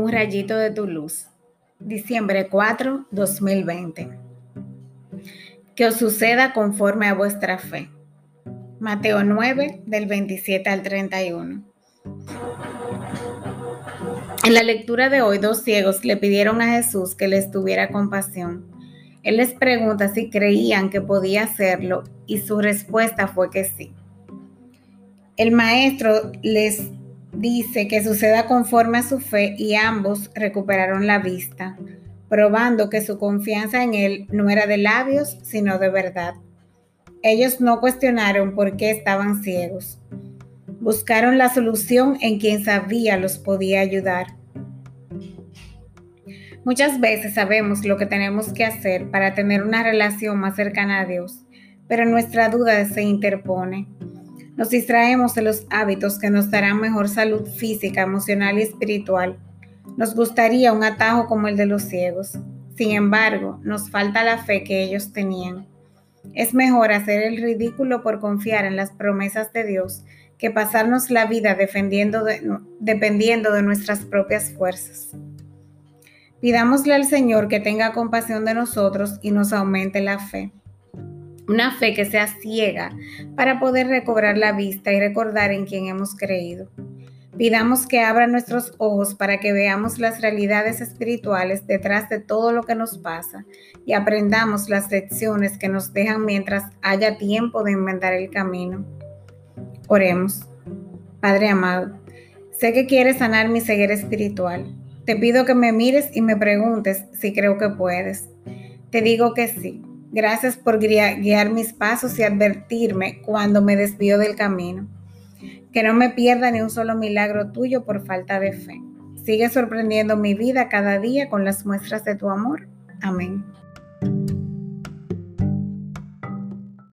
Un rayito de tu luz. Diciembre 4, 2020. Que os suceda conforme a vuestra fe. Mateo 9, del 27 al 31. En la lectura de hoy, dos ciegos le pidieron a Jesús que les tuviera compasión. Él les pregunta si creían que podía hacerlo y su respuesta fue que sí. El maestro les dice que suceda conforme a su fe y ambos recuperaron la vista, probando que su confianza en él no era de labios, sino de verdad. Ellos no cuestionaron por qué estaban ciegos. Buscaron la solución en quien sabía los podía ayudar. Muchas veces sabemos lo que tenemos que hacer para tener una relación más cercana a Dios, pero nuestra duda se interpone. Nos distraemos de los hábitos que nos darán mejor salud física, emocional y espiritual. Nos gustaría un atajo como el de los ciegos. Sin embargo, nos falta la fe que ellos tenían. Es mejor hacer el ridículo por confiar en las promesas de Dios que pasarnos la vida dependiendo de nuestras propias fuerzas. Pidámosle al Señor que tenga compasión de nosotros y nos aumente la fe. Una fe que sea ciega para poder recobrar la vista y recordar en quién hemos creído. Pidamos que abra nuestros ojos para que veamos las realidades espirituales detrás de todo lo que nos pasa y aprendamos las lecciones que nos dejan mientras haya tiempo de inventar el camino. Oremos. Padre amado, sé que quieres sanar mi ceguera espiritual. Te pido que me mires y me preguntes si creo que puedes. Te digo que sí Gracias por guiar mis pasos y advertirme cuando me desvío del camino. Que no me pierda ni un solo milagro tuyo por falta de fe. Sigue sorprendiendo mi vida cada día con las muestras de tu amor. Amén.